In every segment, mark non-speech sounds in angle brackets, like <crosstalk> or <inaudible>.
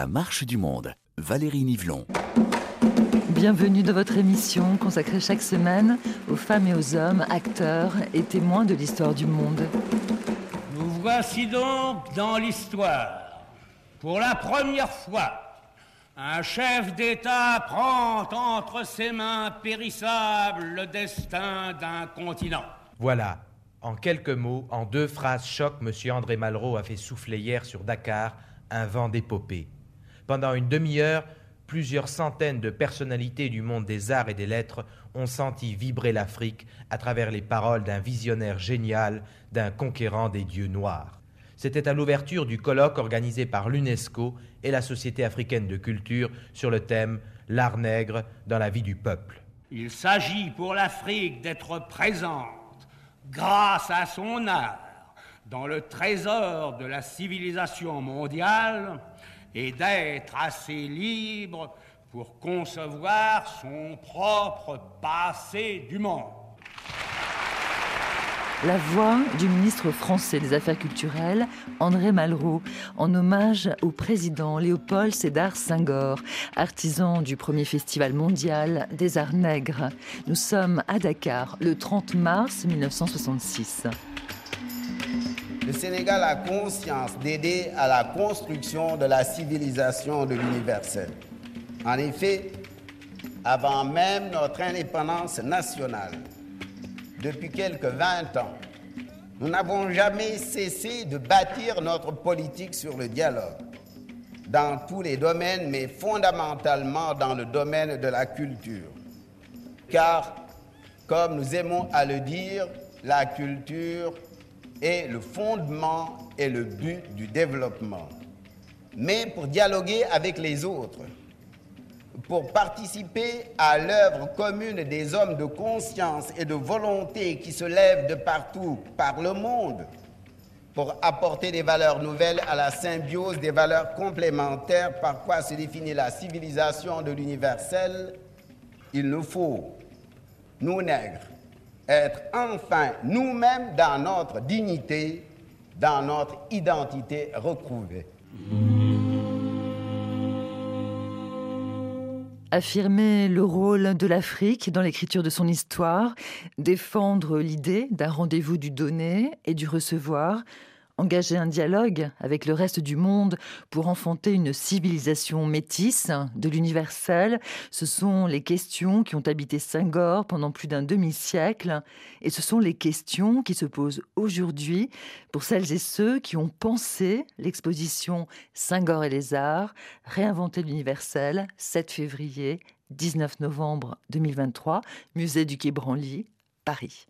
La marche du monde, Valérie Nivelon. Bienvenue dans votre émission consacrée chaque semaine aux femmes et aux hommes, acteurs et témoins de l'histoire du monde. Nous voici donc dans l'histoire. Pour la première fois, un chef d'État prend entre ses mains périssables le destin d'un continent. Voilà, en quelques mots, en deux phrases choc, M. André Malraux a fait souffler hier sur Dakar un vent d'épopée. Pendant une demi-heure, plusieurs centaines de personnalités du monde des arts et des lettres ont senti vibrer l'Afrique à travers les paroles d'un visionnaire génial, d'un conquérant des dieux noirs. C'était à l'ouverture du colloque organisé par l'UNESCO et la Société africaine de culture sur le thème L'art nègre dans la vie du peuple. Il s'agit pour l'Afrique d'être présente, grâce à son art, dans le trésor de la civilisation mondiale et d'être assez libre pour concevoir son propre passé du monde. La voix du ministre français des Affaires culturelles, André Malraux, en hommage au président Léopold Sédar Senghor, artisan du premier festival mondial des arts nègres. Nous sommes à Dakar le 30 mars 1966. Le Sénégal a conscience d'aider à la construction de la civilisation de l'universel. En effet, avant même notre indépendance nationale, depuis quelques 20 ans, nous n'avons jamais cessé de bâtir notre politique sur le dialogue, dans tous les domaines, mais fondamentalement dans le domaine de la culture. Car, comme nous aimons à le dire, la culture est le fondement et le but du développement. Mais pour dialoguer avec les autres, pour participer à l'œuvre commune des hommes de conscience et de volonté qui se lèvent de partout par le monde, pour apporter des valeurs nouvelles à la symbiose des valeurs complémentaires par quoi se définit la civilisation de l'universel, il nous faut, nous nègres, être enfin nous-mêmes dans notre dignité, dans notre identité retrouvée. affirmer le rôle de l'Afrique dans l'écriture de son histoire, défendre l'idée d'un rendez-vous du donner et du recevoir, engager un dialogue avec le reste du monde pour enfanter une civilisation métisse de l'universel, ce sont les questions qui ont habité Senghor pendant plus d'un demi-siècle et ce sont les questions qui se posent aujourd'hui pour celles et ceux qui ont pensé l'exposition Senghor et les arts, réinventer l'universel, 7 février 19 novembre 2023, musée du Quai Branly, Paris.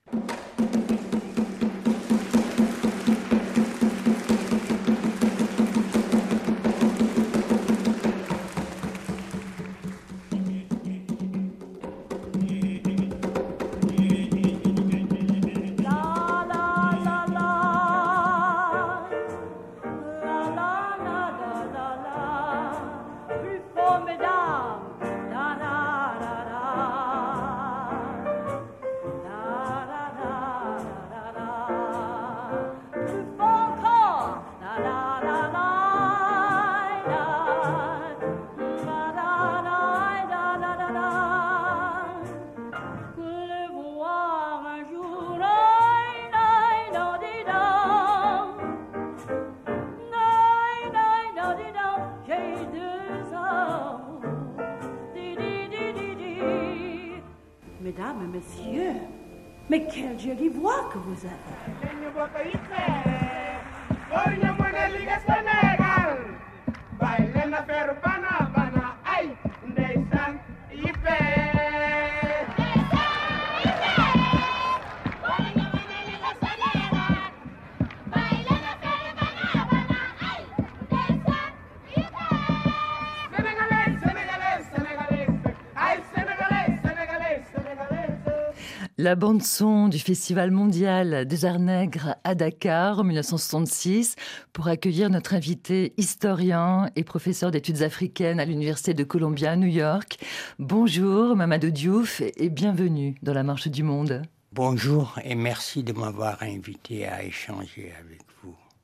La bande-son du Festival mondial des arts nègres à Dakar en 1966 pour accueillir notre invité historien et professeur d'études africaines à l'Université de Columbia, New York. Bonjour Mamadou Diouf et bienvenue dans la Marche du Monde. Bonjour et merci de m'avoir invité à échanger avec vous.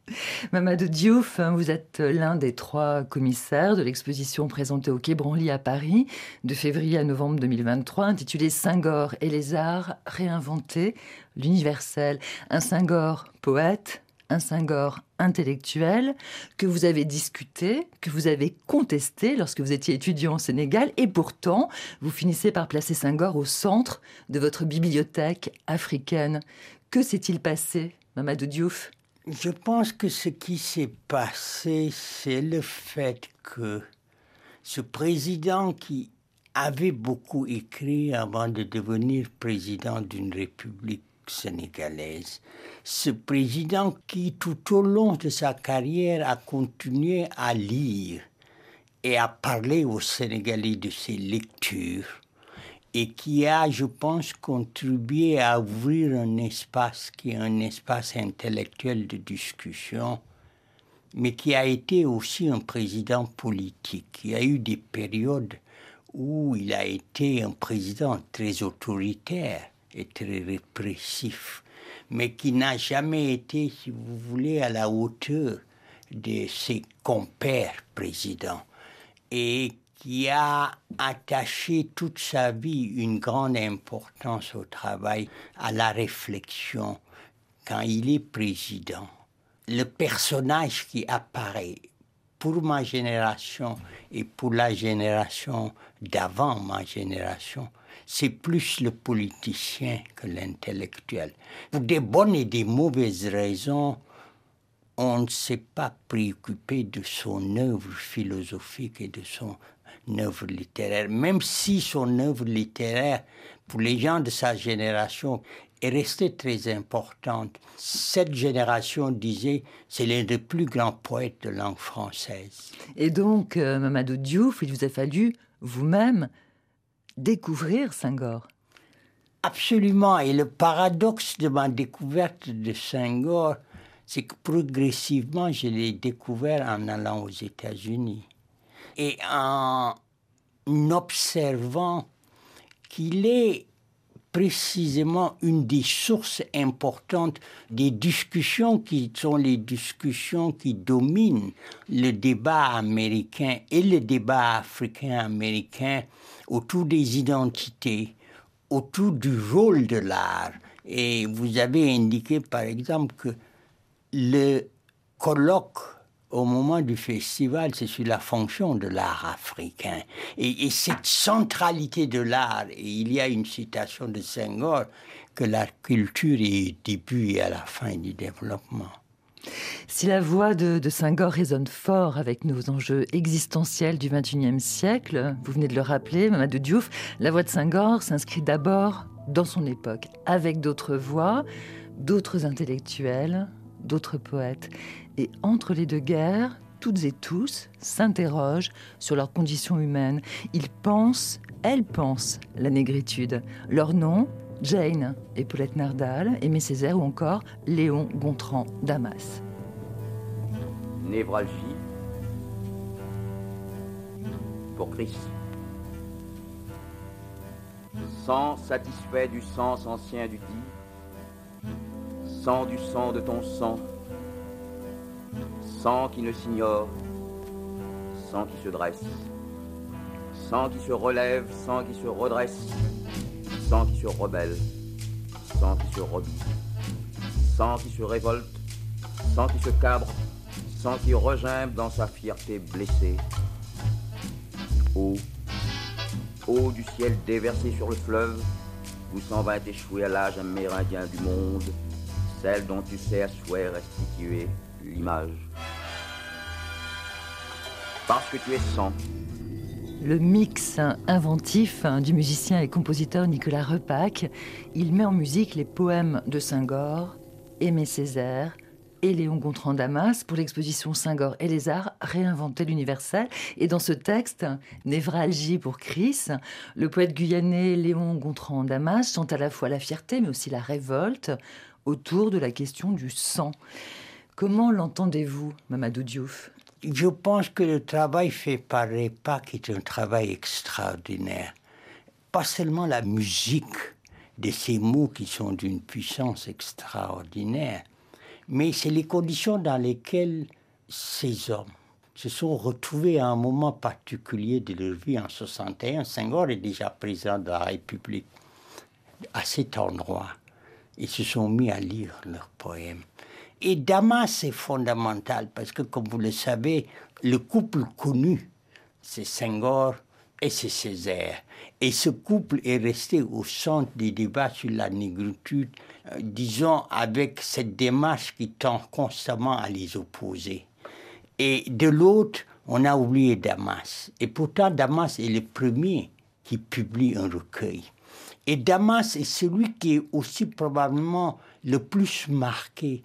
<laughs> Mamadou Diouf, hein, vous êtes l'un des trois commissaires de l'exposition présentée au Quai Branly à Paris de février à novembre 2023, intitulée Saint-Gor et les arts réinventés, l'universel. Un Saint-Gor poète, un Saint-Gor intellectuel que vous avez discuté, que vous avez contesté lorsque vous étiez étudiant au Sénégal, et pourtant, vous finissez par placer Saint-Gor au centre de votre bibliothèque africaine. Que s'est-il passé, Mamadou Diouf? Je pense que ce qui s'est passé, c'est le fait que ce président qui avait beaucoup écrit avant de devenir président d'une république sénégalaise. Ce président qui, tout au long de sa carrière, a continué à lire et à parler aux Sénégalais de ses lectures et qui a, je pense, contribué à ouvrir un espace qui est un espace intellectuel de discussion, mais qui a été aussi un président politique. Il y a eu des périodes où il a été un président très autoritaire et très répressif, mais qui n'a jamais été, si vous voulez, à la hauteur de ses compères présidents et qui a attaché toute sa vie une grande importance au travail, à la réflexion quand il est président. Le personnage qui apparaît pour ma génération et pour la génération d'avant ma génération, c'est plus le politicien que l'intellectuel. Pour des bonnes et des mauvaises raisons, on ne s'est pas préoccupé de son œuvre philosophique et de son œuvre littéraire, même si son œuvre littéraire, pour les gens de sa génération, est restée très importante. Cette génération disait c'est l'un des plus grands poètes de langue française. Et donc, euh, Mamadou Diouf, il vous a fallu vous-même découvrir Senghor. Absolument. Et le paradoxe de ma découverte de Senghor, c'est que progressivement, je l'ai découvert en allant aux États-Unis. Et en observant qu'il est précisément une des sources importantes des discussions qui sont les discussions qui dominent le débat américain et le débat africain-américain autour des identités, autour du rôle de l'art. Et vous avez indiqué par exemple que le colloque au moment du festival, c'est sur la fonction de l'art africain. Et, cette centralité de l'art, et il y a une citation de Senghor, que la culture est au début et à la fin du développement. Si la voix de, de Senghor résonne fort avec nos enjeux existentiels du XXIe siècle, vous venez de le rappeler, Mamadou Diouf, la voix de Senghor s'inscrit d'abord dans son époque, avec d'autres voix, d'autres intellectuels, d'autres poètes. Et entre les deux guerres, toutes et tous s'interrogent sur leurs conditions humaines. Ils pensent, elles pensent la négritude. Leur nom, Jane et Paulette Nardal, Aimé Césaire ou encore Léon Gontran Damas. Névralgie pour Christ. Sang satisfait du sens ancien du dit, sang du sang de ton sang, sang qui ne s'ignore, sang qui se dresse, sang qui se relève, sang qui se redresse, sang qui se rebelle, sang qui se rebille, sang qui se révolte, sang qui se cabre, sang qui regimbe dans sa fierté blessée. Eau, eau du ciel déversée sur le fleuve, où s'en va échouer à l'âge amérindien du monde, celle dont tu sais à souhait restituer l'image parce que tu es sang. Le mix inventif du musicien et compositeur Nicolas Repac, il met en musique les poèmes de Senghor, Aimé Césaire et Léon Gontran Damas pour l'exposition Senghor et les arts réinventer l'universel. Et dans ce texte, Névralgie pour Chris, le poète guyanais Léon Gontran Damas chante à la fois la fierté mais aussi la révolte autour de la question du sang. Comment l'entendez-vous, Mamadou Diouf? Je pense que le travail fait par REPAC est un travail extraordinaire. Pas seulement la musique de ces mots qui sont d'une puissance extraordinaire, mais c'est les conditions dans lesquelles ces hommes se sont retrouvés à un moment particulier de leur vie en 61. Senghor est déjà président de la République. À cet endroit, ils se sont mis à lire leurs poèmes. Et Damas est fondamental parce que, comme vous le savez, le couple connu, c'est Senghor et c'est Césaire. Et ce couple est resté au centre des débats sur la négritude, euh, disons, avec cette démarche qui tend constamment à les opposer. Et de l'autre, on a oublié Damas. Et pourtant, Damas est le premier qui publie un recueil. Et Damas est celui qui est aussi probablement le plus marqué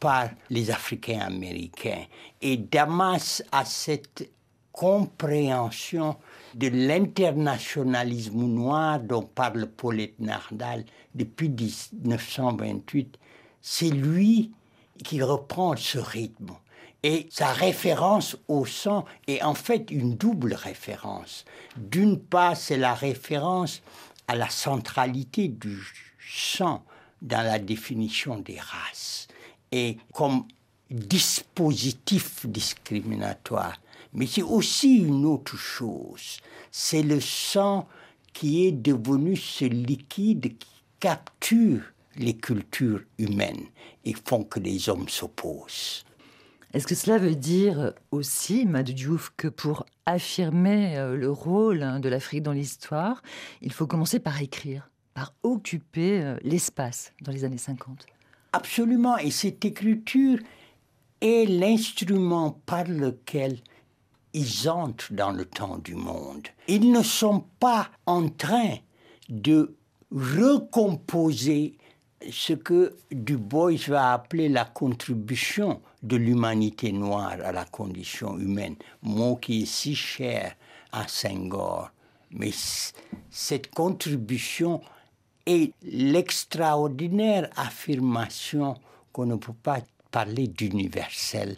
par les Africains américains. Et Damas a cette compréhension de l'internationalisme noir dont parle Paulette Nardal depuis 1928. C'est lui qui reprend ce rythme. Et sa référence au sang est en fait une double référence. D'une part, c'est la référence à la centralité du sang dans la définition des races et comme dispositif discriminatoire. Mais c'est aussi une autre chose. C'est le sang qui est devenu ce liquide qui capture les cultures humaines et font que les hommes s'opposent. Est-ce que cela veut dire aussi, Madou Diouf, que pour affirmer euh, le rôle hein, de l'Afrique dans l'histoire, il faut commencer par écrire, par occuper euh, l'espace dans les années 50 Absolument, et cette écriture est l'instrument par lequel ils entrent dans le temps du monde. Ils ne sont pas en train de recomposer ce que Du Bois va appeler la contribution de l'humanité noire à la condition humaine, mot qui est si cher à Senghor. Mais cette contribution est l'extraordinaire affirmation qu'on ne peut pas parler d'universel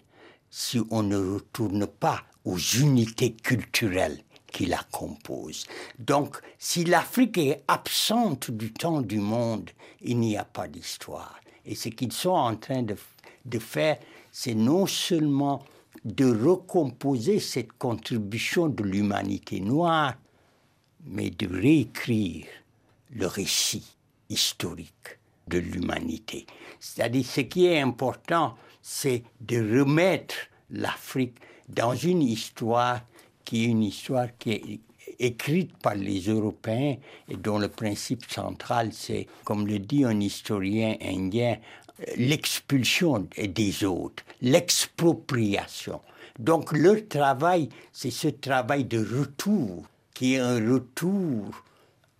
si on ne retourne pas aux unités culturelles qui la composent. Donc, si l'Afrique est absente du temps du monde, il n'y a pas d'histoire. Et ce qu'ils sont en train de, de faire, c'est non seulement de recomposer cette contribution de l'humanité noire, mais de réécrire le récit historique de l'humanité. C'est-à-dire, ce qui est important, c'est de remettre l'Afrique dans une histoire qui est une histoire qui est écrite par les Européens et dont le principe central, c'est, comme le dit un historien indien, l'expulsion des autres, l'expropriation. Donc leur travail, c'est ce travail de retour, qui est un retour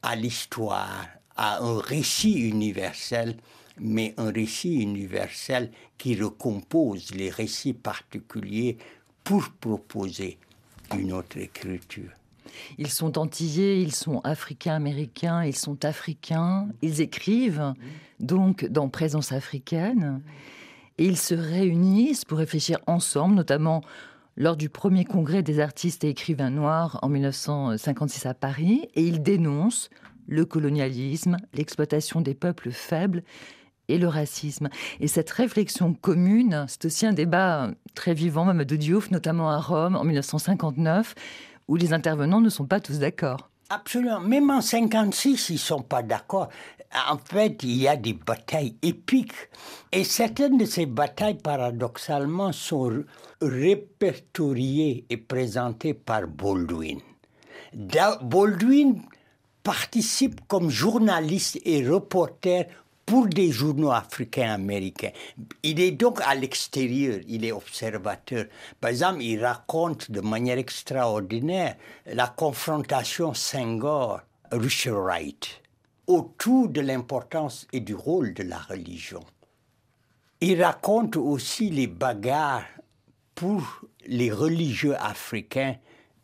à l'histoire, à un récit universel, mais un récit universel qui recompose les récits particuliers pour proposer une autre écriture. Ils sont antillais, ils sont africains-américains, ils sont africains, ils écrivent donc dans Présence africaine et ils se réunissent pour réfléchir ensemble, notamment lors du premier congrès des artistes et écrivains noirs en 1956 à Paris, et ils dénoncent le colonialisme, l'exploitation des peuples faibles et le racisme. Et cette réflexion commune, c'est aussi un débat très vivant, Mamadou Diouf, notamment à Rome en 1959, où les intervenants ne sont pas tous d'accord. Absolument. Même en 56, ils ne sont pas d'accord. En fait, il y a des batailles épiques. Et certaines de ces batailles, paradoxalement, sont répertoriées et présentées par Baldwin. Baldwin participe comme journaliste et reporter pour des journaux africains américains. Il est donc à l'extérieur, il est observateur. Par exemple, il raconte de manière extraordinaire la confrontation Senghor-Richard Wright autour de l'importance et du rôle de la religion. Il raconte aussi les bagarres pour les religieux africains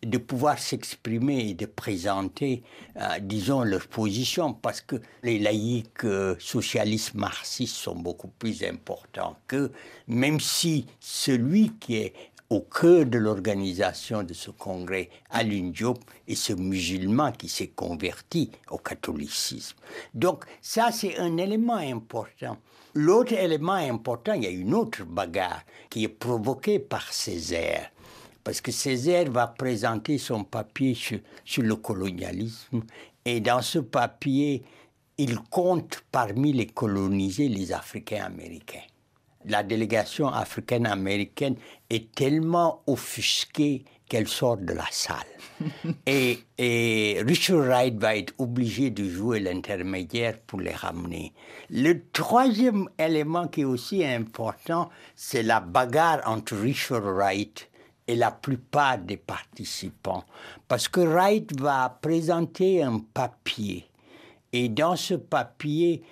de pouvoir s'exprimer et de présenter, euh, disons, leur position, parce que les laïcs euh, socialistes marxistes sont beaucoup plus importants que, même si celui qui est au cœur de l'organisation de ce congrès, Alun Diop est ce musulman qui s'est converti au catholicisme. Donc ça, c'est un élément important. L'autre élément important, il y a une autre bagarre qui est provoquée par Césaire. Parce que Césaire va présenter son papier sur, sur le colonialisme. Et dans ce papier, il compte parmi les colonisés les Africains américains la délégation africaine-américaine est tellement offusquée qu'elle sort de la salle. <laughs> et, et, Richard Wright va être obligé de jouer l'intermédiaire pour les ramener. Le troisième élément qui est aussi important, c'est la bagarre entre Richard Wright et la plupart des participants. Parce que Wright va présenter un papier. Et dans ce papier,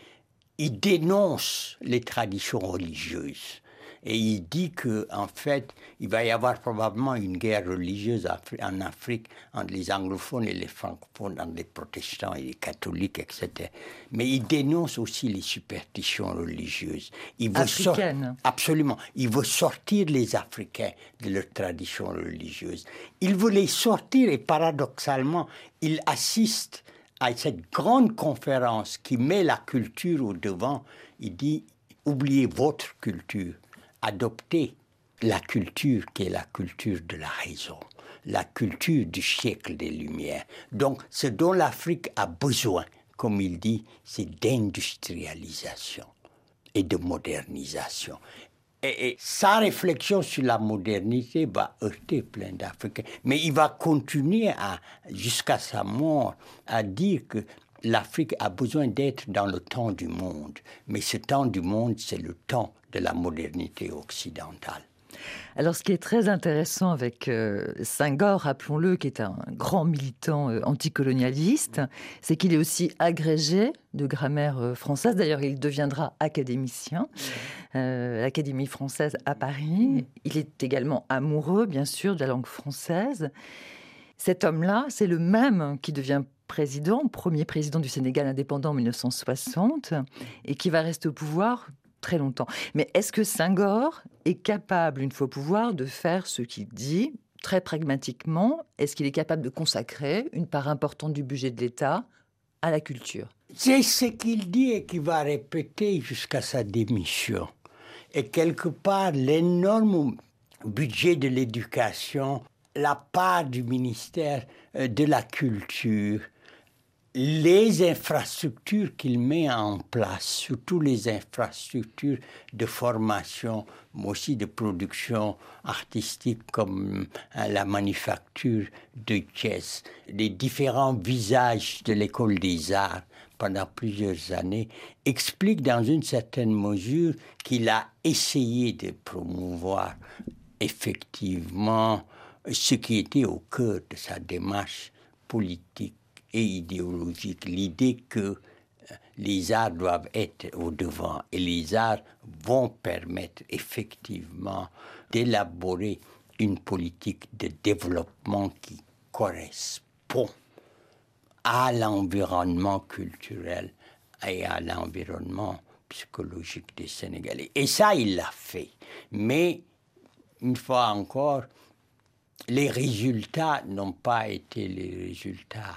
il dénonce les traditions religieuses. Et il dit que, en fait, il va y avoir probablement une guerre religieuse en Afrique entre les anglophones et les francophones, entre les protestants et les catholiques, etc. Mais il dénonce aussi les superstitions religieuses. Il veut Africaines. Absolument. Il veut sortir les Africains de leurs traditions religieuses. Il veut les sortir et paradoxalement, il assiste à cette grande conférence qui met la culture au devant, il dit oubliez votre culture, adoptez la culture qui est la culture de la raison, la culture du siècle des Lumières. Donc ce dont l'Afrique a besoin, comme il dit, c'est d'industrialisation et de modernisation. Et, sa réflexion sur la modernité va heurter plein d'Africains. Mais il va continuer jusqu'à sa mort à dire que l'Afrique a besoin d'être dans le temps du monde. Mais ce temps du monde, c'est le temps de la modernité occidentale. Alors, ce qui est très intéressant avec euh, Senghor, rappelons-le, qui est un grand militant euh, anticolonialiste, c'est qu'il est aussi agrégé de grammaire euh, française. D'ailleurs, il deviendra académicien à l'Académie française à Paris. Il est également amoureux, bien sûr, de la langue française. Cet homme-là, c'est le même qui devient président, premier président du Sénégal indépendant en 1960, et qui va rester au pouvoir très longtemps. Mais est-ce que Senghor est capable, une fois au pouvoir, de faire ce qu'il dit très pragmatiquement? Est-ce qu'il est capable de consacrer une part importante du budget de l'État à la culture? C'est ce qu'il dit et qu'il va répéter jusqu'à sa démission. Et quelque part, l'énorme budget de l'éducation, la part du ministère euh, de la culture, les infrastructures qu'il met en place, surtout les infrastructures de formation, mais aussi de production artistique comme hein, la manufacture de pièces, les différents visages de l'école des arts pendant plusieurs années, expliquent dans une certaine mesure qu'il a essayé de promouvoir effectivement ce qui était au cœur de sa démarche politique et idéologique, l'idée que euh, les arts doivent être au devant et les arts vont permettre effectivement d'élaborer une politique de développement qui correspond à l'environnement culturel et à l'environnement psychologique des Sénégalais. Et ça, il l'a fait. Mais, une fois encore, les résultats n'ont pas été les résultats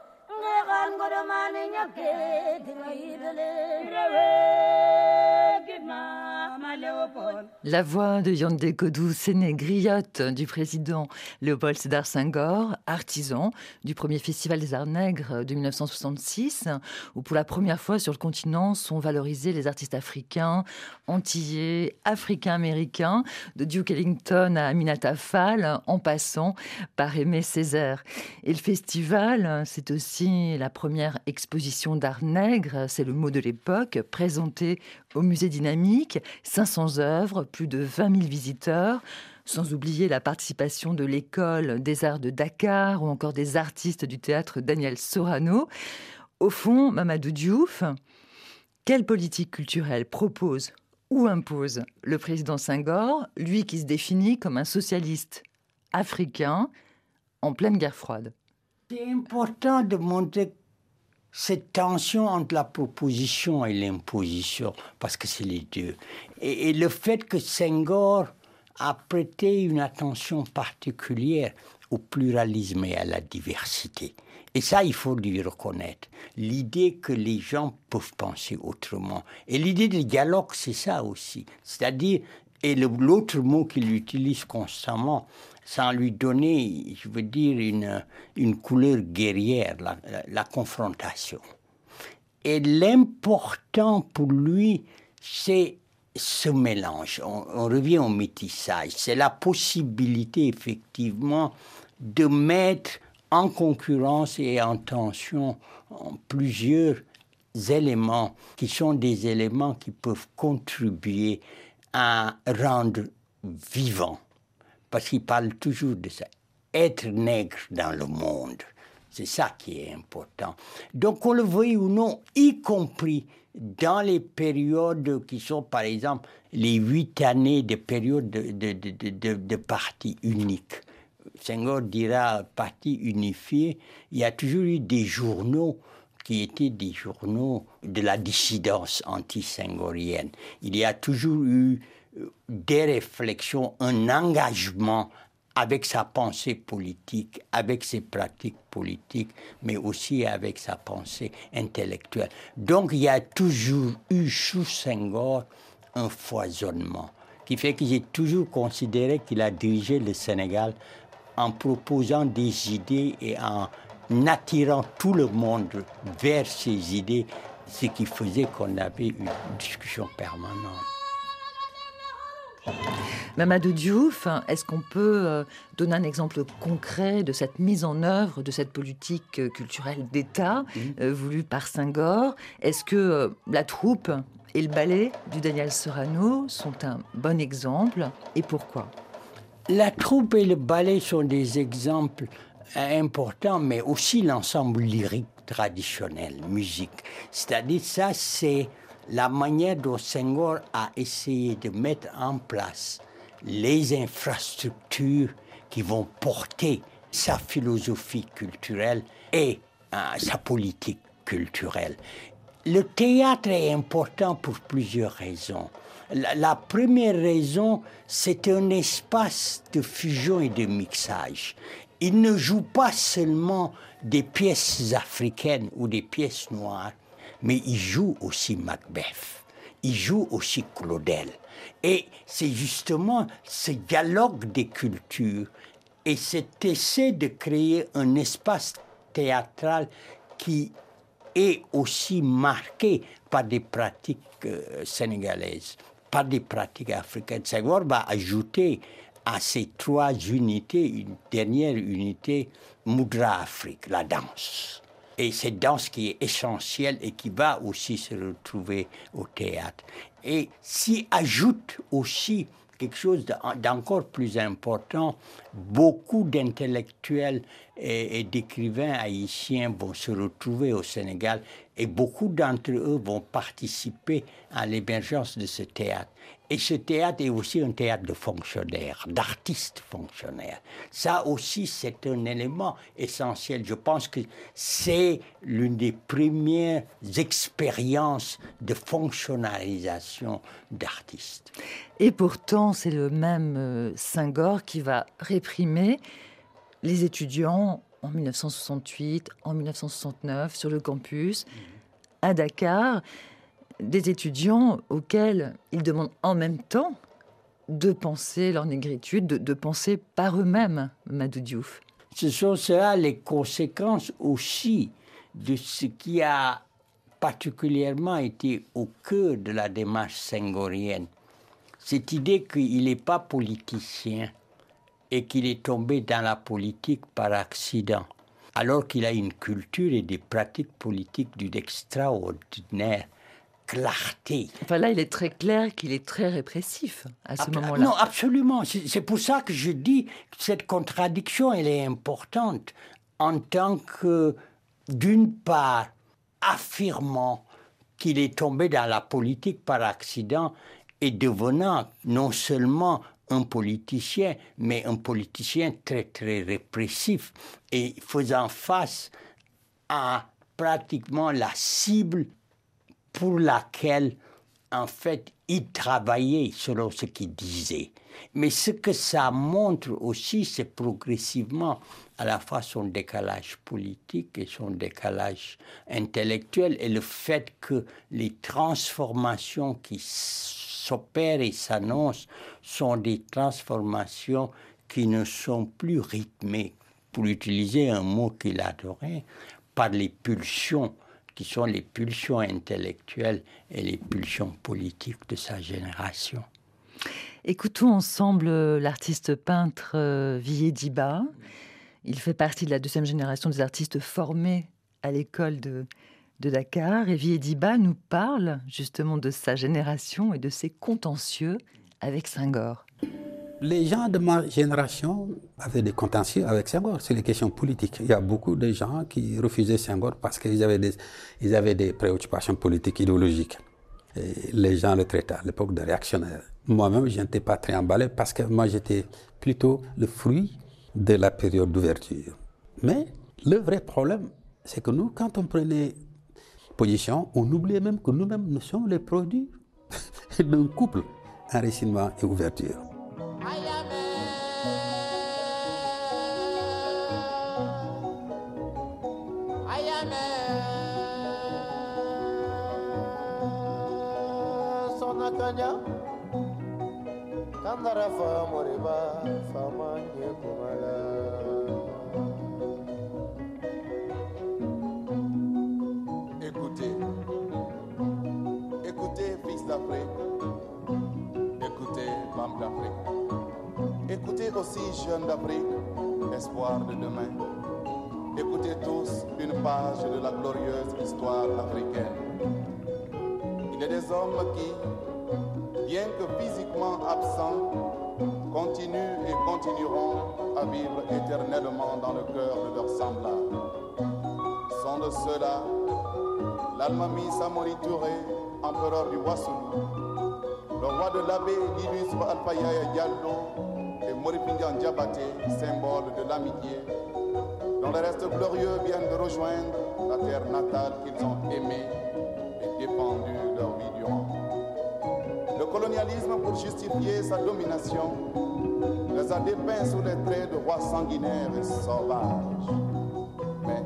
La voix de Yandé Kodou griotte du président Léopold Sédar Senghor, artisan du premier festival des arts nègres de 1966, où pour la première fois sur le continent sont valorisés les artistes africains, antillais, africains-américains, de Duke Ellington à Aminata Fall, en passant par Aimé Césaire. Et le festival, c'est aussi la première exposition d'art nègre, c'est le mot de l'époque, présentée au musée Dynamique, 500 œuvres, plus de 20 000 visiteurs, sans oublier la participation de l'école des arts de Dakar ou encore des artistes du théâtre Daniel Sorano. Au fond, Mamadou Diouf, Quelle politique culturelle propose ou impose le président Senghor, lui qui se définit comme un socialiste africain en pleine guerre froide? C'est important de montrer cette tension entre la proposition et l'imposition, parce que c'est les deux. Et, le fait que Senghor a prêté une attention particulière au pluralisme et à la diversité. Et ça, il faut lui reconnaître. L'idée que les gens peuvent penser autrement. Et l'idée du dialogue, c'est ça aussi. C'est-à-dire, et l'autre mot qu'il utilise constamment, sans lui donner, je veux dire, une, une couleur guerrière, la, confrontation. Et l'important pour lui, c'est ce mélange. On, revient au métissage. C'est la possibilité, effectivement, de mettre en concurrence et en tension plusieurs éléments qui sont des éléments qui peuvent contribuer à rendre vivant. Parce qu'il parle toujours de ça. Être nègre dans le monde. C'est ça qui est important. Donc, on le veuille ou non, y compris dans les périodes qui sont, par exemple, les huit années de période de, de, de, de, de parti unique. Senghor dira parti unifié, il y a toujours eu des journaux qui étaient des journaux de la dissidence anti-senghorienne. Il y a toujours eu des réflexions, un engagement avec sa pensée politique, avec ses pratiques politiques, mais aussi avec sa pensée intellectuelle. Donc il y a toujours eu sous Senghor un foisonnement qui fait que j'ai toujours considéré qu'il a dirigé le Sénégal en proposant des idées et en attirant tout le monde vers ces idées, ce qui faisait qu'on avait une discussion permanente. Mamadou Diouf, est-ce qu'on peut euh, donner un exemple concret de cette mise en œuvre de cette politique euh, culturelle d'État mmh. euh, voulue par Senghor? Est-ce que la troupe et le ballet du Daniel Serrano sont un bon exemple et pourquoi? La troupe et le ballet sont des exemples importants, mais aussi l'ensemble lyrique traditionnel, musique. C'est-à-dire ça, c'est la manière dont Senghor a essayé de mettre en place les infrastructures qui vont porter sa philosophie culturelle et euh, sa politique culturelle. Le théâtre est important pour plusieurs raisons. La, première raison, c'est un espace de fusion et de mixage. Il ne joue pas seulement des pièces africaines ou des pièces noires, mais il joue aussi Macbeth, il joue aussi Claudel. Et c'est justement ce dialogue des cultures et cet essai de créer un espace théâtral qui est aussi marqué par des pratiques euh, sénégalaises, par des pratiques africaines. Senghor va ajouter à ces trois unités une dernière unité, Moudra Afrique, la danse. Et cette danse qui est essentielle et qui va aussi se retrouver au théâtre. Et s'y ajoute aussi quelque chose d'encore plus important, beaucoup d'intellectuels et, d'écrivains haïtiens vont se retrouver au Sénégal et beaucoup d'entre eux vont participer à l'émergence de ce théâtre. Et ce théâtre est aussi un théâtre de fonctionnaires, d'artistes fonctionnaires. Ça aussi, c'est un élément essentiel. Je pense que c'est l'une des premières expériences de fonctionnalisation d'artistes. Et pourtant, c'est le même euh, Senghor qui va réprimer les étudiants en 1968, en 1969 sur le campus à Dakar des étudiants auxquels ils demandent en même temps de penser leur négritude, de, penser par eux-mêmes, Madou Diouf. Ce sont cela les conséquences aussi de ce qui a particulièrement été au cœur de la démarche senghorienne. Cette idée qu'il n'est pas politicien et qu'il est tombé dans la politique par accident, alors qu'il a une culture et des pratiques politiques d'une extraordinaire clarté. Enfin là, il est très clair qu'il est très répressif à ce moment-là. Non, absolument. C'est pour ça que je dis que cette contradiction, elle est importante en tant que, d'une part, affirmant qu'il est tombé dans la politique par accident et devenant non seulement un politicien, mais un politicien très très répressif et faisant face à pratiquement la cible pour laquelle en fait il travaillait selon ce qu'il disait. Mais ce que ça montre aussi, c'est progressivement à la fois son décalage politique et son décalage intellectuel et le fait que les transformations qui s'opèrent et s'annoncent sont des transformations qui ne sont plus rythmées, pour utiliser un mot qu'il adorait, par les pulsions qui sont les pulsions intellectuelles et les pulsions politiques de sa génération. Écoutons ensemble euh, l'artiste peintre euh, Diba. Il fait partie de la deuxième génération des artistes formés à l'école de, Dakar. Et Diba nous parle justement de sa génération et de ses contentieux avec Senghor. Les gens de ma génération avaient des contentieux avec Senghor sur les questions politiques. Il y a beaucoup de gens qui refusaient Senghor parce qu'ils avaient des, préoccupations politiques idéologiques. Les gens le traitaient à l'époque de réactionnaire. Moi-même, je n'étais pas très emballé parce que moi, j'étais plutôt le fruit de la période d'ouverture. Mais le vrai problème, c'est que nous, quand on prenait position, on oubliait même que nous-mêmes, nous sommes les produits <laughs> d'un couple, enracinement et ouverture. Kandara moriba famanye kumala Écoutez, écoutez fils d'Afrique, d'Afrique, écoutez aussi jeunes d'Afrique, espoir de demain. Écoutez tous une page de la glorieuse histoire africaine. Il y a des hommes qui bien que physiquement absents, continuent et continueront à vivre éternellement dans le cœur de leurs semblables. Sont de ceux-là l'Almami Samori Touré, empereur du Wassoulou, le roi de l'abbé, l'illustre Alpaya Diallo et Moripindian Diabaté, symbole de l'amitié, dont les restes glorieux viennent de rejoindre la terre natale qu'ils ont aimée et défendue leur vie durant colonialisme, pour justifier sa domination, les a dépeints sous les traits de rois sanguinaires et sauvages. Mais,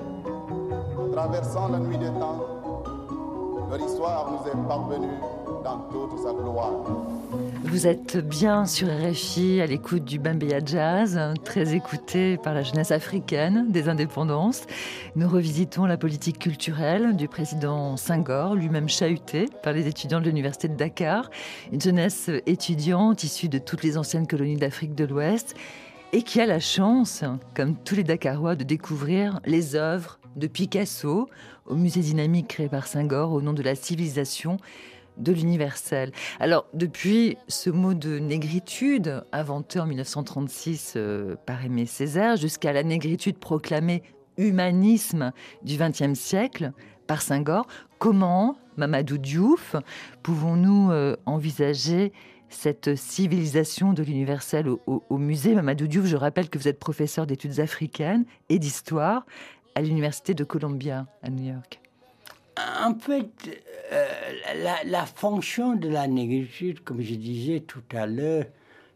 traversant la nuit des temps, leur histoire nous est parvenue Vous êtes bien sur RFI à l'écoute du Bambéa Jazz, très écouté par la jeunesse africaine des indépendances. Nous revisitons la politique culturelle du président Senghor, lui-même chahuté par les étudiants de l'université de Dakar, une jeunesse étudiante issue de toutes les anciennes colonies d'Afrique de l'Ouest et qui a la chance, comme tous les Dakarois, de découvrir les œuvres de Picasso au musée dynamique créé par Senghor au nom de la civilisation de l'universel. Alors, depuis ce mot de négritude, inventé en 1936 euh, par Aimé Césaire, jusqu'à la négritude proclamée humanisme du XXe siècle par Senghor, comment, Mamadou Diouf, pouvons-nous euh, envisager cette civilisation de l'universel au, musée? Mamadou Diouf, je rappelle que vous êtes professeur d'études africaines et d'histoire à l'université de Columbia à New York. En fait, euh, la, fonction de la négritude, comme je disais tout à l'heure,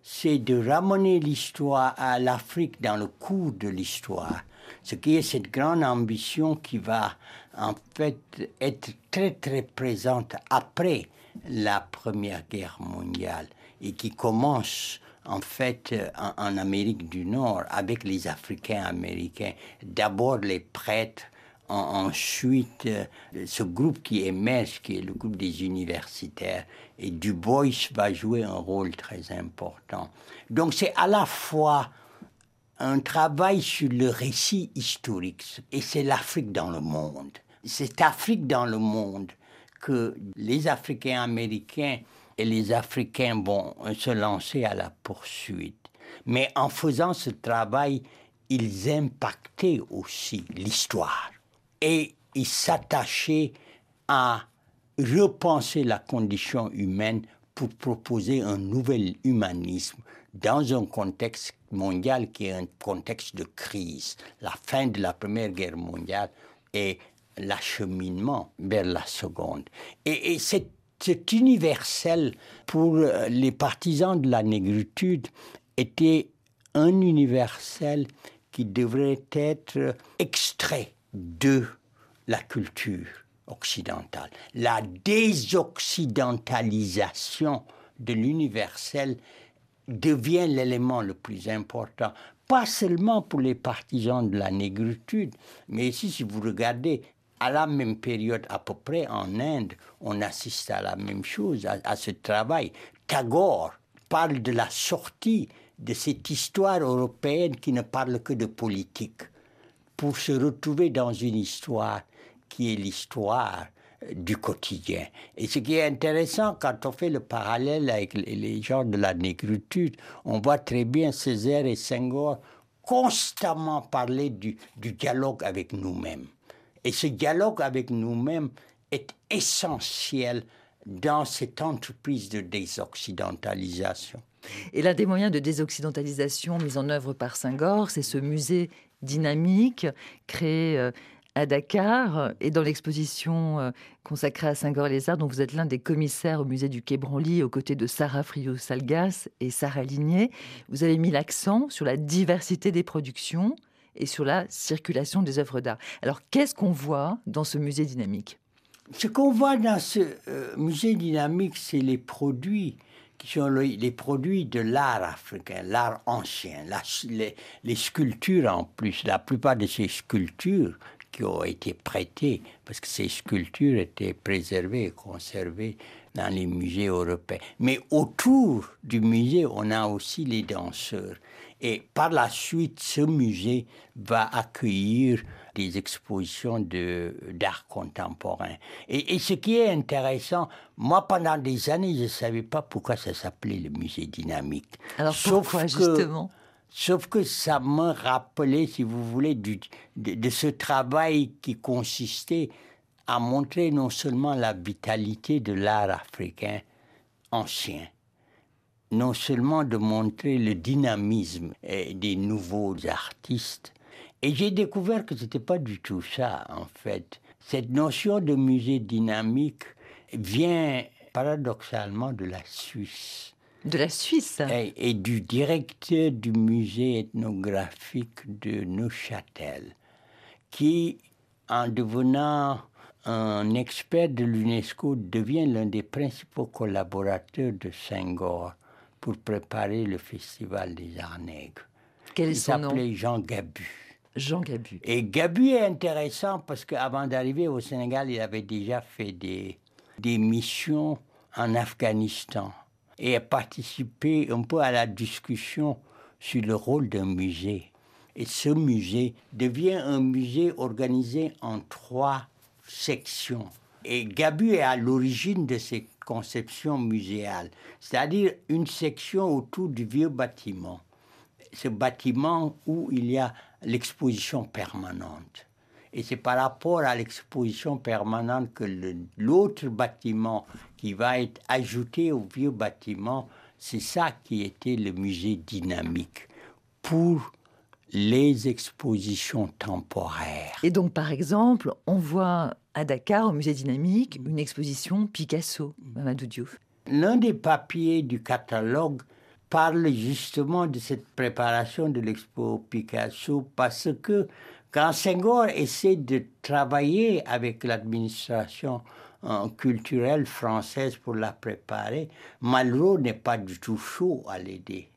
c'est de ramener l'histoire à l'Afrique dans le cours de l'histoire. Ce qui est cette grande ambition qui va en fait être très très présente après la Première Guerre mondiale et qui commence en fait en Amérique du Nord avec les Africains américains. D'abord les prêtres ensuite euh, ce groupe qui émerge, qui est le groupe des universitaires, et Du Bois va jouer un rôle très important. Donc c'est à la fois un travail sur le récit historique, et c'est l'Afrique dans le monde. C'est Afrique dans le monde que les Africains américains et les Africains vont se lancer à la poursuite. Mais en faisant ce travail, ils impactaient aussi l'histoire et il s'attachait à repenser la condition humaine pour proposer un nouvel humanisme dans un contexte mondial qui est un contexte de crise. La fin de la Première Guerre mondiale et l'acheminement vers la Seconde. Et, cet universel pour les partisans de la négritude était un universel qui devrait être extrait de la culture occidentale. La désoccidentalisation de l'universel devient l'élément le plus important, pas seulement pour les partisans de la négritude, mais ici, si vous regardez, à la même période à peu près en Inde, on assiste à la même chose, à, à ce travail. Tagore parle de la sortie de cette histoire européenne qui ne parle que de politique, pour se retrouver dans une histoire qui est l'histoire du quotidien. Et ce qui est intéressant quand on fait le parallèle avec les gens de la négritude, on voit très bien Césaire et Senghor constamment parler du, du dialogue avec nous-mêmes. Et ce dialogue avec nous-mêmes est essentiel dans cette entreprise de désoccidentalisation. Et l'un des moyens de désoccidentalisation mis en œuvre par Senghor, c'est ce musée dynamique créé euh, à Dakar et dans l'exposition euh, consacrée à Senghor-les-Arts, dont vous êtes l'un des commissaires au musée du Quai Branly aux côtés de Sarah Friot-Salgas et Sarah Ligné, vous avez mis l'accent sur la diversité des productions et sur la circulation des œuvres d'art. Alors qu'est-ce qu'on voit dans ce musée dynamique? Ce qu'on voit dans ce euh, musée dynamique, c'est les produits qui sont les produits de l'art africain, l'art ancien, les, sculptures en plus. La plupart de ces sculptures qui ont été prêtées, parce que ces sculptures étaient préservées et conservées dans les musées européens. Mais autour du musée, on a aussi les danseurs. Et par la suite, ce musée va accueillir des expositions d'art contemporain. Et, et, ce qui est intéressant, moi pendant des années, je ne savais pas pourquoi ça s'appelait le musée dynamique. Alors pourquoi que, justement? Sauf que ça me rappelait, si vous voulez, de, de ce travail qui consistait à montrer non seulement la vitalité de l'art africain ancien, non seulement de montrer le dynamisme des nouveaux artistes, et j'ai découvert que ce n'était pas du tout ça, en fait. Cette notion de musée dynamique vient paradoxalement de la Suisse. De la Suisse et, et du directeur du musée ethnographique de Neuchâtel, qui, en devenant un expert de l'UNESCO, devient l'un des principaux collaborateurs de Senghor pour préparer le festival des Arts Nègres. Quel est Il s'appelait Jean Gabu. Jean Gabu. Et Gabu est intéressant parce qu'avant d'arriver au Sénégal, il avait déjà fait des, des missions en Afghanistan et a participé un peu à la discussion sur le rôle d'un musée. Et ce musée devient un musée organisé en trois sections. Et Gabu est à l'origine de ces conceptions muséales, c'est-à-dire une section autour du vieux bâtiment. Ce bâtiment où il y a l'exposition permanente. Et c'est par rapport à l'exposition permanente que l'autre bâtiment qui va être ajouté au vieux bâtiment, c'est ça qui était le musée dynamique pour les expositions temporaires. Et donc, par exemple, on voit à Dakar, au musée dynamique, une exposition Picasso, Mamadou Diouf. L'un des papiers du catalogue parle justement de cette préparation de l'expo Picasso parce que quand Senghor essaie de travailler avec l'administration euh, culturelle française pour la préparer, Malraux n'est pas du tout chaud à l'aider.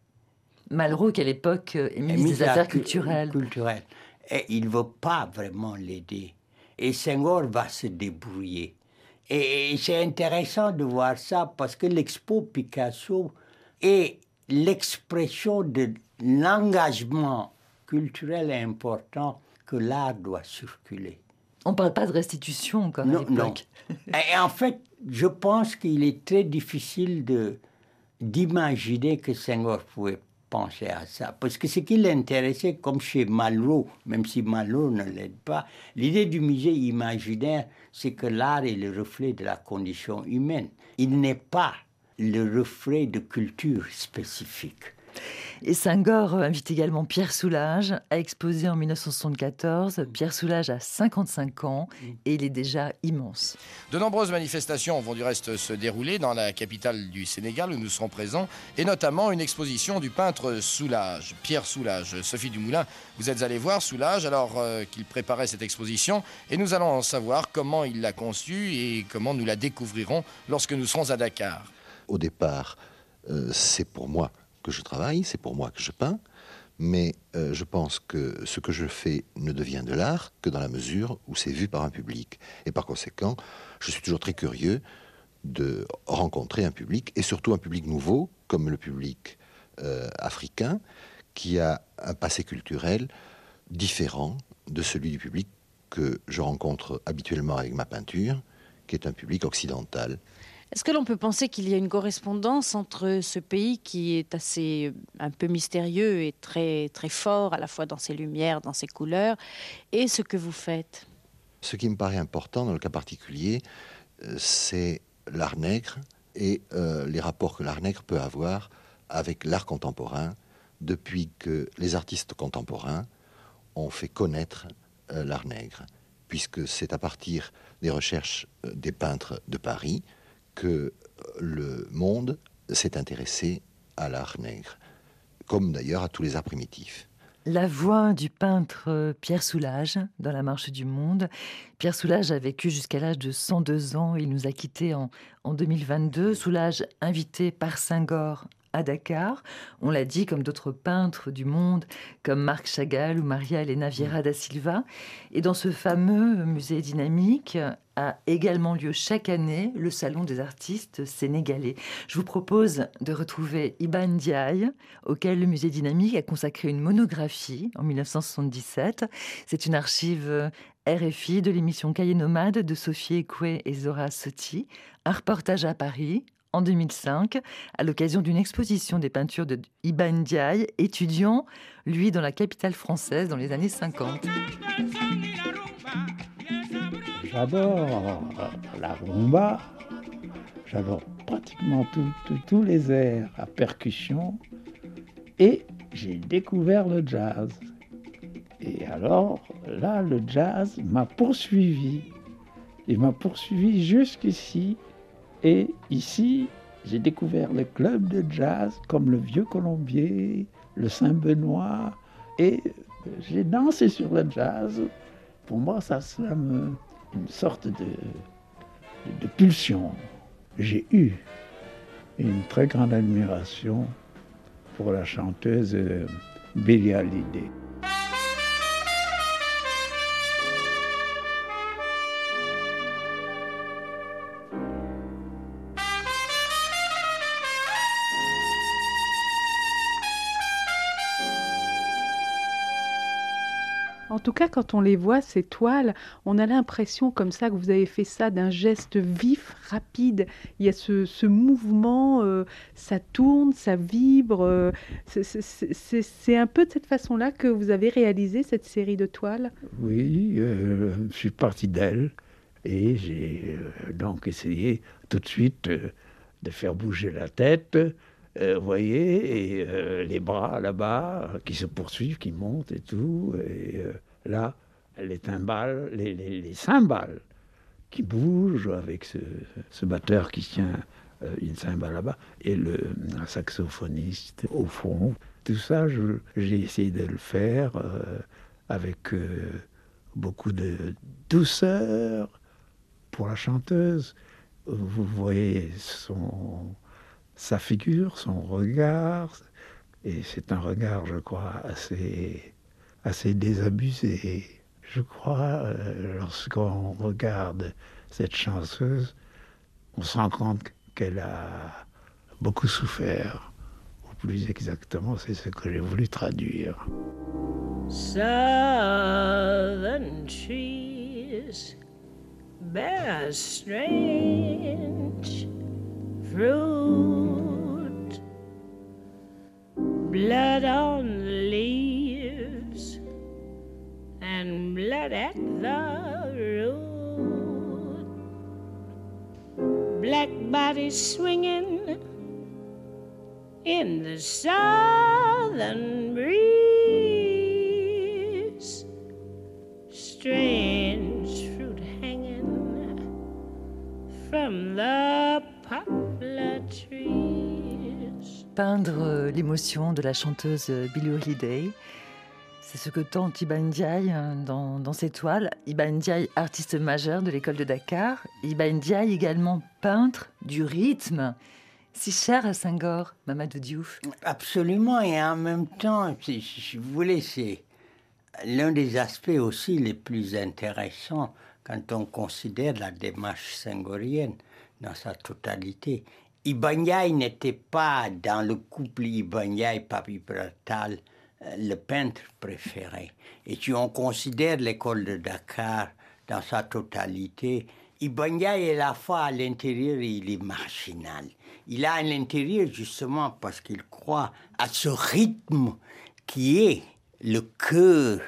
Malraux, qui à l'époque est ministre des Affaires culturelles. culturelles. Et il ne veut pas vraiment l'aider. Et Senghor va se débrouiller. Et c'est intéressant de voir ça parce que l'expo Picasso est l'expression de l'engagement culturel important que l'art doit circuler. On ne parle pas de restitution comme non, l'époque. <laughs> Et en fait, je pense qu'il est très difficile de d'imaginer que Senghor pouvait penché à ça. Parce que ce qui l'intéressait, comme chez Malraux, même si Malraux ne l'aide pas, l'idée du musée imaginaire, c'est que l'art est le reflet de la condition humaine. Il n'est pas le reflet de culture spécifique. Et Senghor invite également Pierre Soulages à exposer en 1974. Pierre Soulages a 55 ans et il est déjà immense. De nombreuses manifestations vont du reste se dérouler dans la capitale du Sénégal où nous serons présents, et notamment une exposition du peintre Soulages, Pierre Soulages. Sophie Dumoulin, vous êtes allé voir Soulages alors euh, qu'il préparait cette exposition, et nous allons en savoir comment il l'a conçue et comment nous la découvrirons lorsque nous serons à Dakar. Au départ, euh, c'est pour moi que je travaille, c'est pour moi que je peins, mais euh, je pense que ce que je fais ne devient de l'art que dans la mesure où c'est vu par un public. Et par conséquent, je suis toujours très curieux de rencontrer un public, et surtout un public nouveau, comme le public euh, africain, qui a un passé culturel différent de celui du public que je rencontre habituellement avec ma peinture, qui est un public occidental. Est-ce que l'on peut penser qu'il y a une correspondance entre ce pays qui est assez un peu mystérieux et très très fort à la fois dans ses lumières, dans ses couleurs, et ce que vous faites? Ce qui me paraît important dans le cas particulier, euh, c'est l'art nègre et euh, les rapports que l'art nègre peut avoir avec l'art contemporain depuis que les artistes contemporains ont fait connaître euh, l'art nègre, puisque c'est à partir des recherches des peintres de Paris, que le monde s'est intéressé à l'art nègre, comme d'ailleurs à tous les arts primitifs. La voix du peintre Pierre Soulages dans La Marche du Monde. Pierre Soulages a vécu jusqu'à l'âge de 102 ans. Il nous a quittés en, en 2022. Soulages, invité par Senghor à Dakar. On l'a dit, comme d'autres peintres du monde, comme Marc Chagall ou Maria Elena Vieira da Silva. Et dans ce fameux musée dynamique a également lieu chaque année le Salon des artistes sénégalais. Je vous propose de retrouver Iban Diaye, auquel le musée dynamique a consacré une monographie en 1977. C'est une archive RFI de l'émission Cahiers Nomade de Sophie Ekwe et Zora Soti. Un reportage à Paris en 2005 à l'occasion d'une exposition des peintures de Iban Diaye, étudiant, lui, dans la capitale française dans les années 50. J'adore la rumba, j'adore pratiquement tous les airs à percussion et j'ai découvert le jazz. Et alors là, le jazz m'a poursuivi. Il m'a poursuivi jusqu'ici et ici, j'ai découvert les clubs de jazz comme le Vieux Colombier, le Saint-Benoît, et j'ai dansé sur le jazz. Pour moi, ça, c'est une sorte de, de, pulsion. J'ai eu une très grande admiration pour la chanteuse Billie Holiday. Tout cas, quand on les voit, ces toiles, on a l'impression comme ça que vous avez fait ça d'un geste vif, rapide. Il y a ce, mouvement, euh, ça tourne, ça vibre. Euh, c'est un peu de cette façon-là que vous avez réalisé cette série de toiles? Oui, euh, je suis parti d'elle et j'ai donc essayé tout de suite de faire bouger la tête. vous voyez, et les bras là-bas qui se poursuivent, qui montent et tout. Et là, les timbales, les, les, cymbales qui bougent avec ce, batteur qui tient euh, une cymbale là-bas et le saxophoniste au fond. Tout ça, j'ai essayé de le faire euh, avec euh, beaucoup de douceur pour la chanteuse. Vous voyez son, sa figure, son regard, et c'est un regard, je crois, assez assez désabusé. Je crois, euh, lorsqu'on regarde cette chanceuse, on se rend compte qu'elle a beaucoup souffert. Ou plus exactement, c'est ce que j'ai voulu traduire. Southern trees bear strange fruit. Blood and blood at the road. Black bodies swinging in the southern breeze. Strange fruit hanging from the poplar trees. Peindre l'émotion de la chanteuse Billie Holiday, c'est ce que tente Iba Ndiaye dans, dans ses toiles. Iba Ndiaye, artiste majeur de l'école de Dakar. Iba Ndiaye, également peintre du rythme, si cher à Senghor, Mamadou Diouf. Absolument, et en même temps, si, vous voulez, c'est l'un des aspects aussi les plus intéressants quand on considère la démarche senghorienne dans sa totalité. Ibanyai n'était pas dans le couple Ibanyai-Papi Pratal le peintre préféré. Et si on considère l'école de Dakar dans sa totalité, Ibanyai est la fois à l'intérieur il est marginal. Il a à l'intérieur justement parce qu'il croit à ce rythme qui est le cœur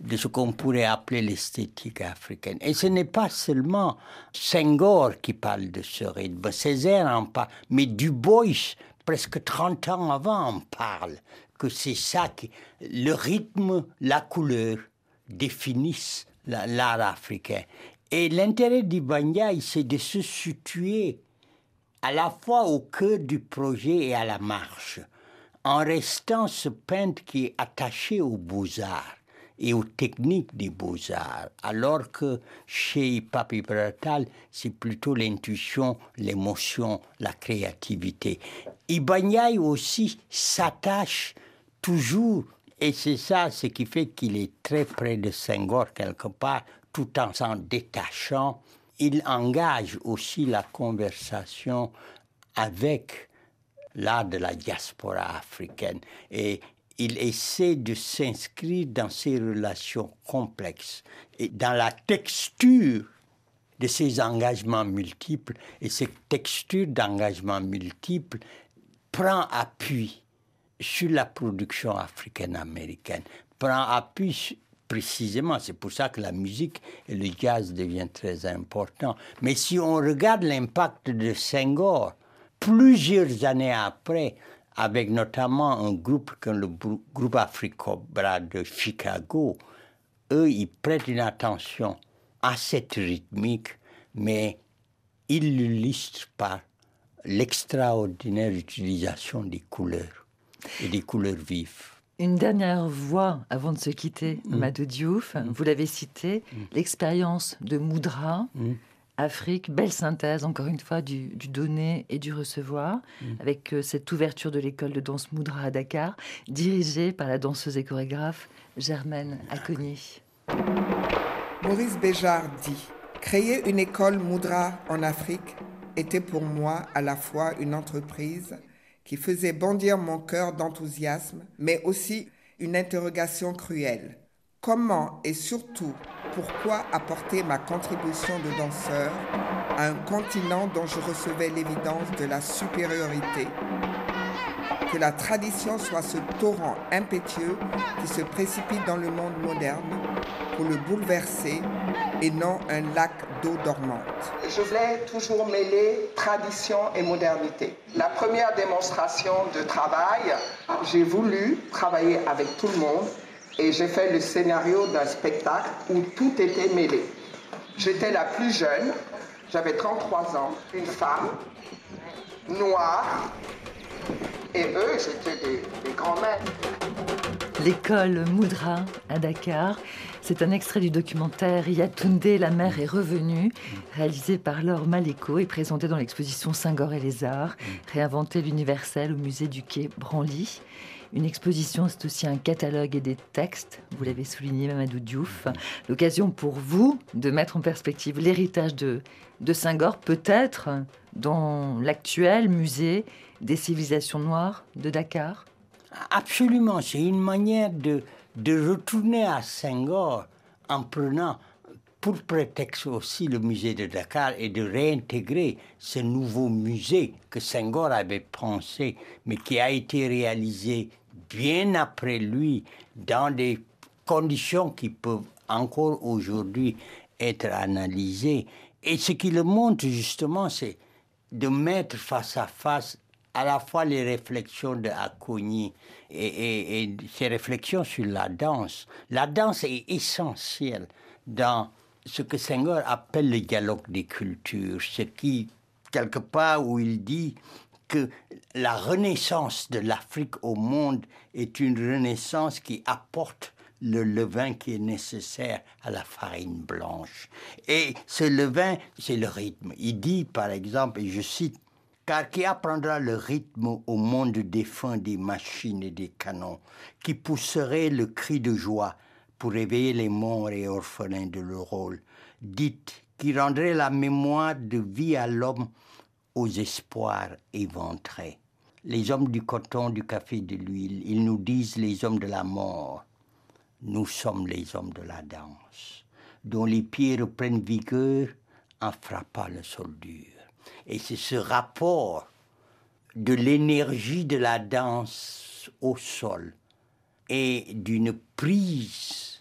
de ce qu'on pourrait appeler l'esthétique africaine. Et ce n'est pas seulement Senghor qui parle de ce rythme, Césaire en parle, mais Du Bois, presque 30 ans avant, en parle, que c'est ça qui... Le rythme, la couleur définissent l'art africain. Et l'intérêt d'Ibanyai, c'est de se situer à la fois au cœur du projet et à la marche, en restant ce peintre qui est attaché aux beaux-arts et aux techniques des beaux-arts, alors que chez Papi Bratal, c'est plutôt l'intuition, l'émotion, la créativité. Ibanyai aussi s'attache toujours, et c'est ça ce qui fait qu'il est très près de Senghor quelque part, tout en s'en détachant. Il engage aussi la conversation avec l'art de la diaspora africaine et il essaie de s'inscrire dans ces relations complexes et dans la texture de ces engagements multiples. Et cette texture d'engagement multiple prend appui sur la production africaine-américaine, prend appui précisément, c'est pour ça que la musique et le jazz deviennent très importants. Mais si on regarde l'impact de Senghor, plusieurs années après, avec notamment un groupe comme le groupe Africobra de Chicago, eux, ils prêtent une attention à cette rythmique, mais ils l'illustrent par l'extraordinaire utilisation des couleurs et des couleurs vives. Une dernière voix avant de se quitter, Mm. Madou Diouf, Mm. vous l'avez cité, Mm. l'expérience de Moudra, Mm. Afrique, belle synthèse encore une fois du, du donner et du recevoir, avec euh, cette ouverture de l'école de danse Moudra à Dakar, dirigée par la danseuse et chorégraphe Germaine Acogny. Maurice Béjart dit Créer une école Moudra en Afrique était pour moi à la fois une entreprise qui faisait bondir mon cœur d'enthousiasme, mais aussi une interrogation cruelle. Comment et surtout pourquoi apporter ma contribution de danseur à un continent dont je recevais l'évidence de la supériorité? Que la tradition soit ce torrent impétueux qui se précipite dans le monde moderne pour le bouleverser et non un lac d'eau dormante. Je voulais toujours mêler tradition et modernité. La première démonstration de travail, j'ai voulu travailler avec tout le monde et j'ai fait le scénario d'un spectacle où tout était mêlé. J'étais la plus jeune, j'avais 33 ans, une femme, noire, et eux, c'était des, des grands maîtres. L'école Moudra à Dakar. C'est un extrait du documentaire Yatunde, la mer est revenue, réalisé par Laure Maléco et présenté dans l'exposition Senghor et les Arts, réinventer l'universel au musée du quai Branly. Une exposition, c'est aussi un catalogue et des textes, vous l'avez souligné, Mamadou Diouf. L'occasion pour vous de mettre en perspective l'héritage de, de Senghor, peut-être dans l'actuel musée des civilisations noires de Dakar? Absolument, c'est une manière de, retourner à Senghor en prenant pour prétexte aussi le musée de Dakar et de réintégrer ce nouveau musée que Senghor avait pensé, mais qui a été réalisé bien après lui dans des conditions qui peuvent encore aujourd'hui être analysé. Et ce qui le montre justement, c'est de mettre face à face à la fois les réflexions de Acogny et, et, ses réflexions sur la danse. La danse est essentielle dans ce que Senghor appelle le dialogue des cultures, ce qui, quelque part où il dit que la renaissance de l'Afrique au monde est une renaissance qui apporte le levain qui est nécessaire à la farine blanche. Et ce levain, c'est le rythme. Il dit, par exemple, et je cite, car qui apprendra le rythme au monde défunt des machines et des canons, qui pousserait le cri de joie pour réveiller les morts et orphelins de leur rôle, dites qui rendrait la mémoire de vie à l'homme aux espoirs éventrés. Les hommes du coton, du café, de l'huile, ils nous disent les hommes de la mort. Nous sommes les hommes de la danse, dont les pieds reprennent vigueur en frappant le sol. Et c'est ce rapport de l'énergie de la danse au sol et d'une prise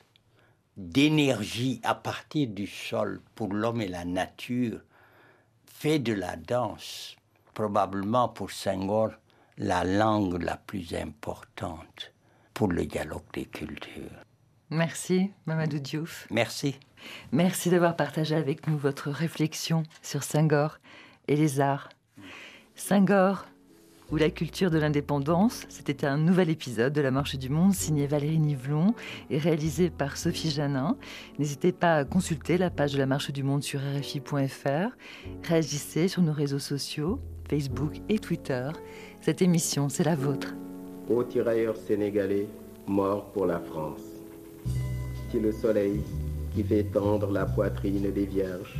d'énergie à partir du sol pour l'homme et la nature fait de la danse, probablement pour Senghor, la langue la plus importante pour le dialogue des cultures. Merci, Mamadou Diouf. Merci. Merci d'avoir partagé avec nous votre réflexion sur Senghor et les arts. Senghor ou la culture de l'indépendance, c'était un nouvel épisode de La Marche du Monde signé Valérie Nivelon et réalisé par Sophie Janin. N'hésitez pas à consulter la page de La Marche du Monde sur RFI.fr. Réagissez sur nos réseaux sociaux, Facebook et Twitter. Cette émission, c'est la vôtre. Ô tirailleurs sénégalais, morts pour la France. Si le soleil qui fait tendre la poitrine des vierges,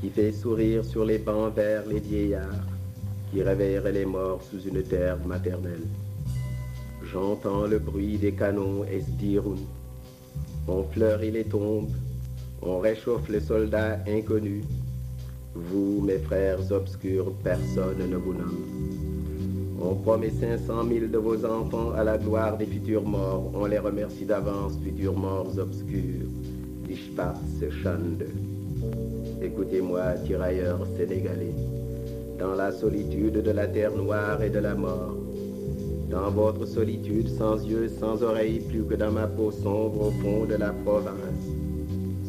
qui fait sourire sur les bancs verts les vieillards, qui réveillerait les morts sous une terre maternelle. J'entends le bruit des canons et Sdiroun. On fleurit les tombes, on réchauffe les soldats inconnus. Vous, mes frères obscurs, personne ne vous nomme. On promet 500 000 de vos enfants à la gloire des futurs morts. On les remercie d'avance, futurs morts obscurs. Chande. Écoutez-moi, tirailleurs sénégalais dans la solitude de la terre noire et de la mort. Dans votre solitude sans yeux, sans oreilles, plus que dans ma peau sombre au fond de la province.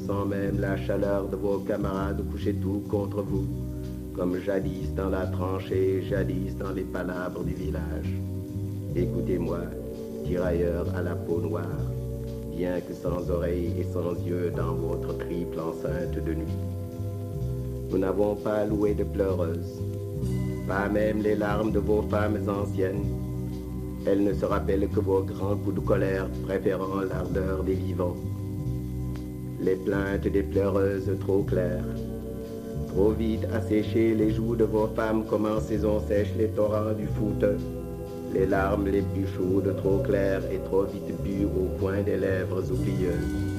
Sans même la chaleur de vos camarades couchés tout contre vous, comme jadis dans la tranchée, jadis dans les palabres du village. Écoutez-moi, tirailleurs à la peau noire, bien que sans oreilles et sans yeux dans votre triple enceinte de nuit. Nous n'avons pas loué de pleureuses, pas même les larmes de vos femmes anciennes. Elles ne se rappellent que vos grands coups de colère préférant l'ardeur des vivants. Les plaintes des pleureuses trop claires, trop vite assécher les joues de vos femmes comme en saison sèche les torrents du foot. Les larmes les plus chaudes trop claires et trop vite bues au coin des lèvres oublieuses.